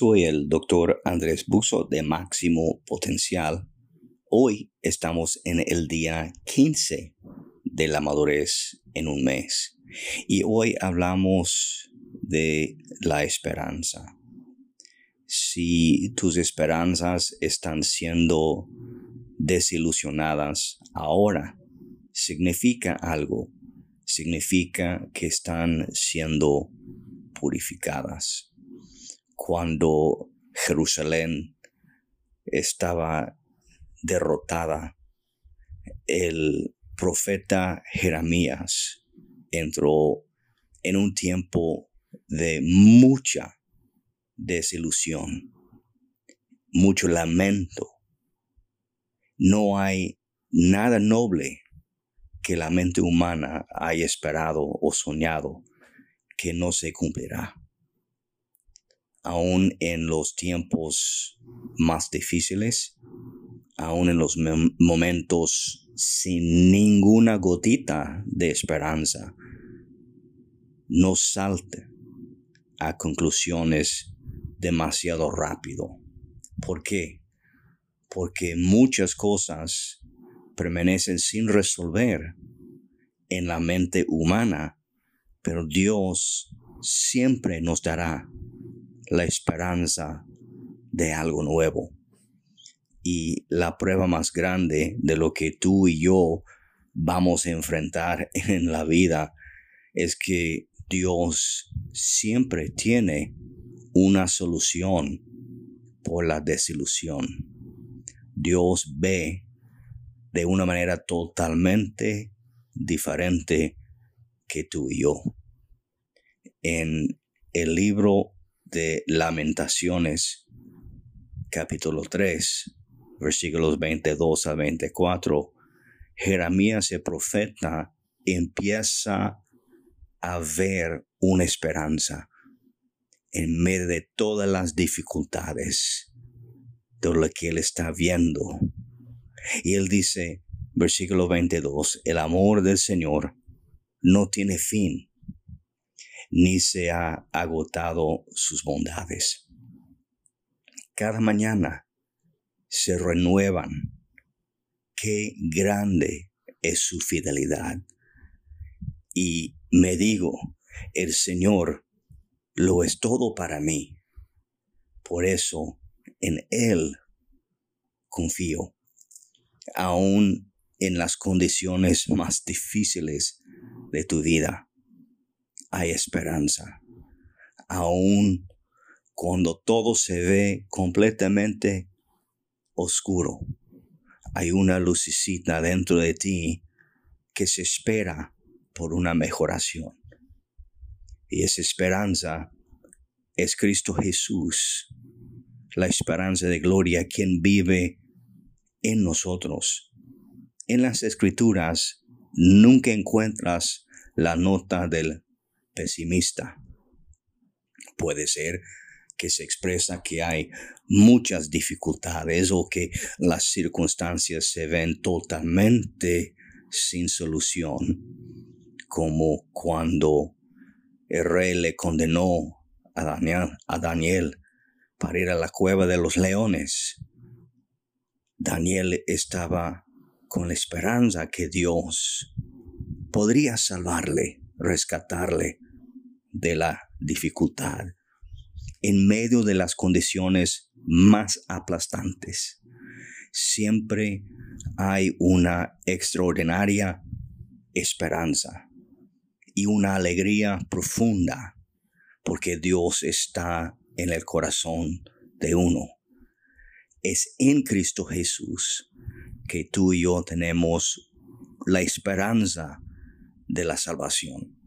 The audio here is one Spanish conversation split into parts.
Soy el doctor Andrés Buzo de Máximo Potencial. Hoy estamos en el día 15 de la madurez en un mes y hoy hablamos de la esperanza. Si tus esperanzas están siendo desilusionadas ahora, significa algo. Significa que están siendo purificadas cuando Jerusalén estaba derrotada, el profeta Jeremías entró en un tiempo de mucha desilusión, mucho lamento. No hay nada noble que la mente humana haya esperado o soñado que no se cumplirá aún en los tiempos más difíciles, aún en los momentos sin ninguna gotita de esperanza, no salte a conclusiones demasiado rápido. ¿Por qué? Porque muchas cosas permanecen sin resolver en la mente humana, pero Dios siempre nos dará la esperanza de algo nuevo. Y la prueba más grande de lo que tú y yo vamos a enfrentar en la vida es que Dios siempre tiene una solución por la desilusión. Dios ve de una manera totalmente diferente que tú y yo. En el libro de Lamentaciones, capítulo 3, versículos 22 a 24, Jeremías el profeta empieza a ver una esperanza en medio de todas las dificultades de lo que él está viendo. Y él dice, versículo 22, el amor del Señor no tiene fin ni se ha agotado sus bondades. Cada mañana se renuevan. Qué grande es su fidelidad. Y me digo, el Señor lo es todo para mí. Por eso en Él confío, aún en las condiciones más difíciles de tu vida hay esperanza. Aún cuando todo se ve completamente oscuro, hay una lucecita dentro de ti que se espera por una mejoración. Y esa esperanza es Cristo Jesús, la esperanza de gloria, quien vive en nosotros. En las escrituras nunca encuentras la nota del pesimista. Puede ser que se expresa que hay muchas dificultades o que las circunstancias se ven totalmente sin solución, como cuando el rey le condenó a Daniel, a Daniel para ir a la cueva de los leones. Daniel estaba con la esperanza que Dios podría salvarle rescatarle de la dificultad en medio de las condiciones más aplastantes. Siempre hay una extraordinaria esperanza y una alegría profunda porque Dios está en el corazón de uno. Es en Cristo Jesús que tú y yo tenemos la esperanza de la salvación.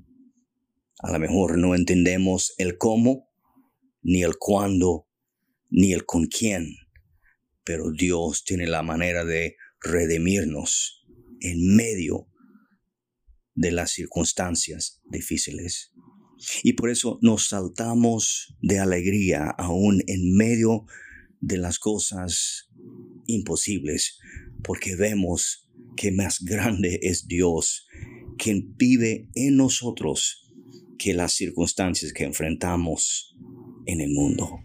A lo mejor no entendemos el cómo, ni el cuándo, ni el con quién, pero Dios tiene la manera de redimirnos en medio de las circunstancias difíciles. Y por eso nos saltamos de alegría aún en medio de las cosas imposibles, porque vemos que más grande es Dios quien vive en nosotros que las circunstancias que enfrentamos en el mundo.